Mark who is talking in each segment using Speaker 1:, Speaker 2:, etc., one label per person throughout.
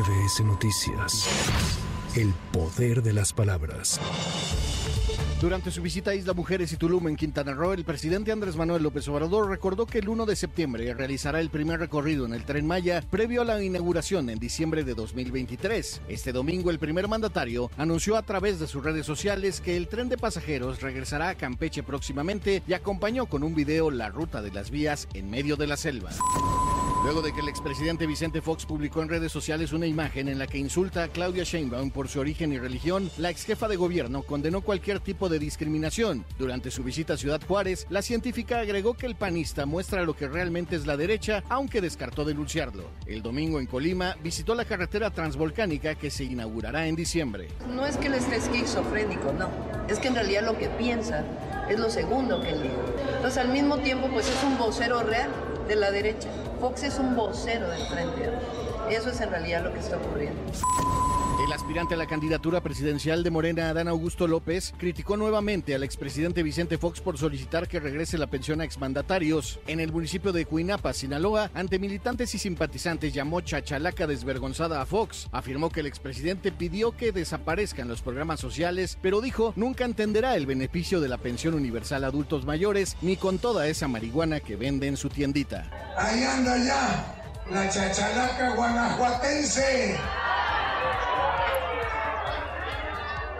Speaker 1: MBS Noticias. El poder de las palabras.
Speaker 2: Durante su visita a Isla Mujeres y Tulum en Quintana Roo, el presidente Andrés Manuel López Obrador recordó que el 1 de septiembre realizará el primer recorrido en el tren Maya previo a la inauguración en diciembre de 2023. Este domingo, el primer mandatario anunció a través de sus redes sociales que el tren de pasajeros regresará a Campeche próximamente y acompañó con un video la ruta de las vías en medio de la selva. Luego de que el expresidente Vicente Fox publicó en redes sociales una imagen en la que insulta a Claudia Sheinbaum por su origen y religión, la ex jefa de gobierno condenó cualquier tipo de discriminación. Durante su visita a Ciudad Juárez, la científica agregó que el panista muestra lo que realmente es la derecha, aunque descartó denunciarlo. El domingo en Colima visitó la carretera transvolcánica que se inaugurará en diciembre.
Speaker 3: No es que él esté esquizofrénico, no. Es que en realidad lo que piensa es lo segundo que él dijo. Entonces al mismo tiempo pues es un vocero real de la derecha. Fox es un vocero del frente. Eso es en realidad lo que está ocurriendo.
Speaker 2: El aspirante a la candidatura presidencial de Morena, Adán Augusto López, criticó nuevamente al expresidente Vicente Fox por solicitar que regrese la pensión a exmandatarios. En el municipio de Cuinapa, Sinaloa, ante militantes y simpatizantes llamó chachalaca desvergonzada a Fox. Afirmó que el expresidente pidió que desaparezcan los programas sociales, pero dijo nunca entenderá el beneficio de la pensión universal a adultos mayores ni con toda esa marihuana que vende en su tiendita.
Speaker 4: Ahí anda ya la chachalaca guanajuatense.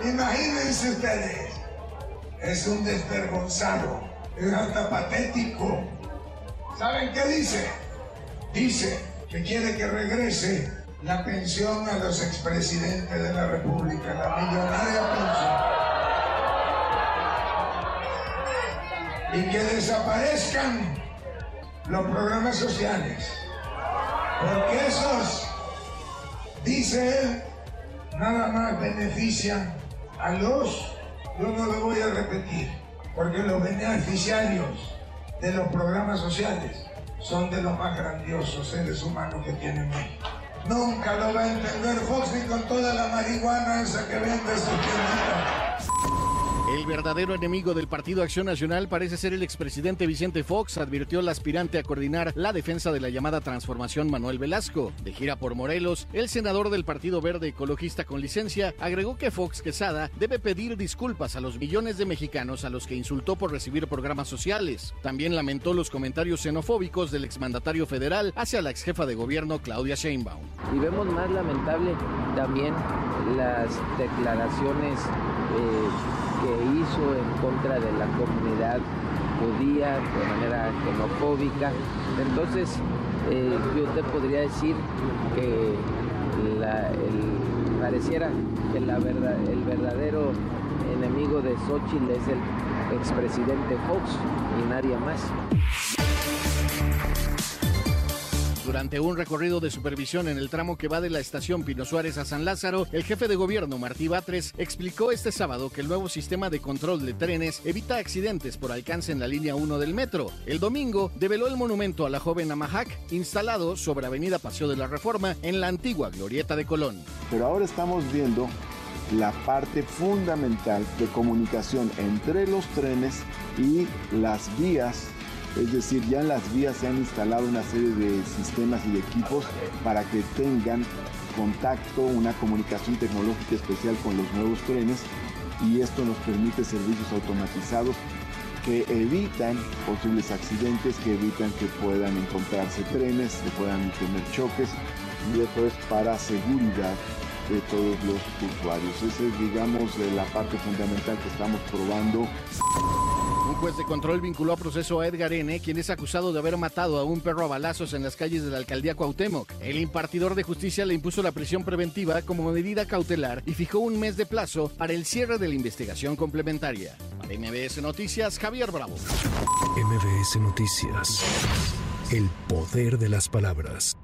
Speaker 4: Imagínense ustedes, es un desvergonzado, es hasta patético. ¿Saben qué dice? Dice que quiere que regrese la pensión a los expresidentes de la República, la millonaria pensión. Y que desaparezcan los programas sociales. Porque esos, dice él, nada más benefician a los, yo no lo voy a repetir, porque los beneficiarios de los programas sociales son de los más grandiosos seres humanos que tiene México. Nunca lo va a entender Fox con toda la marihuana esa que vende su tiendita.
Speaker 2: El verdadero enemigo del Partido Acción Nacional parece ser el expresidente Vicente Fox, advirtió el aspirante a coordinar la defensa de la llamada transformación Manuel Velasco. De gira por Morelos, el senador del Partido Verde Ecologista con licencia agregó que Fox Quesada debe pedir disculpas a los millones de mexicanos a los que insultó por recibir programas sociales. También lamentó los comentarios xenofóbicos del exmandatario federal hacia la exjefa de gobierno Claudia Sheinbaum.
Speaker 5: Y vemos más lamentable también las declaraciones eh, que hizo en contra de la comunidad judía de manera xenofóbica. Entonces, eh, yo te podría decir que pareciera que la verdad, el verdadero enemigo de Xochitl es el expresidente Fox y nadie más.
Speaker 2: Durante un recorrido de supervisión en el tramo que va de la estación Pino Suárez a San Lázaro, el jefe de gobierno Martí Batres explicó este sábado que el nuevo sistema de control de trenes evita accidentes por alcance en la línea 1 del metro. El domingo develó el monumento a la joven Amahac, instalado sobre Avenida Paseo de la Reforma en la antigua Glorieta de Colón.
Speaker 6: Pero ahora estamos viendo la parte fundamental de comunicación entre los trenes y las vías es decir, ya en las vías se han instalado una serie de sistemas y de equipos para que tengan contacto, una comunicación tecnológica especial con los nuevos trenes y esto nos permite servicios automatizados que evitan posibles accidentes, que evitan que puedan encontrarse trenes, que puedan tener choques y esto es para seguridad de todos los usuarios. Esa es, digamos, la parte fundamental que estamos probando.
Speaker 2: Un juez de control vinculó a proceso a Edgar N., quien es acusado de haber matado a un perro a balazos en las calles de la alcaldía Cuauhtémoc. El impartidor de justicia le impuso la prisión preventiva como medida cautelar y fijó un mes de plazo para el cierre de la investigación complementaria. Para MBS Noticias, Javier Bravo.
Speaker 1: MBS Noticias. El poder de las palabras.